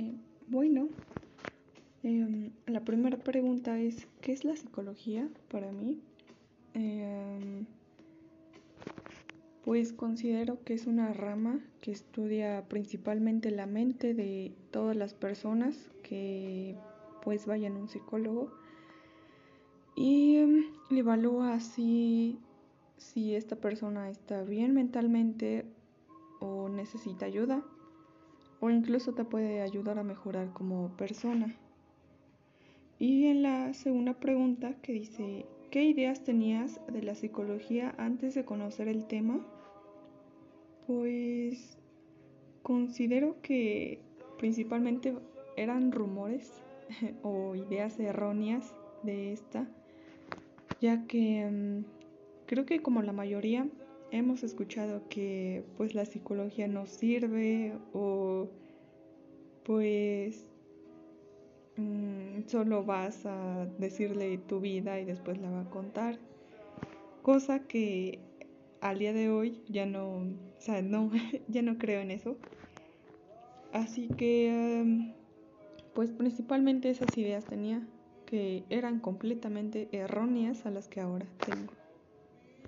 Eh, bueno, em, la primera pregunta es, ¿qué es la psicología para mí? Em, pues considero que es una rama que estudia principalmente la mente de todas las personas que pues vayan a un psicólogo y em, evalúa si, si esta persona está bien mentalmente o necesita ayuda o incluso te puede ayudar a mejorar como persona. Y en la segunda pregunta que dice, ¿qué ideas tenías de la psicología antes de conocer el tema? Pues considero que principalmente eran rumores o ideas erróneas de esta, ya que mm, creo que como la mayoría hemos escuchado que pues la psicología no sirve o pues mm, solo vas a decirle tu vida y después la va a contar. Cosa que al día de hoy ya no, o sea, no, ya no creo en eso. Así que, pues principalmente esas ideas tenía que eran completamente erróneas a las que ahora tengo.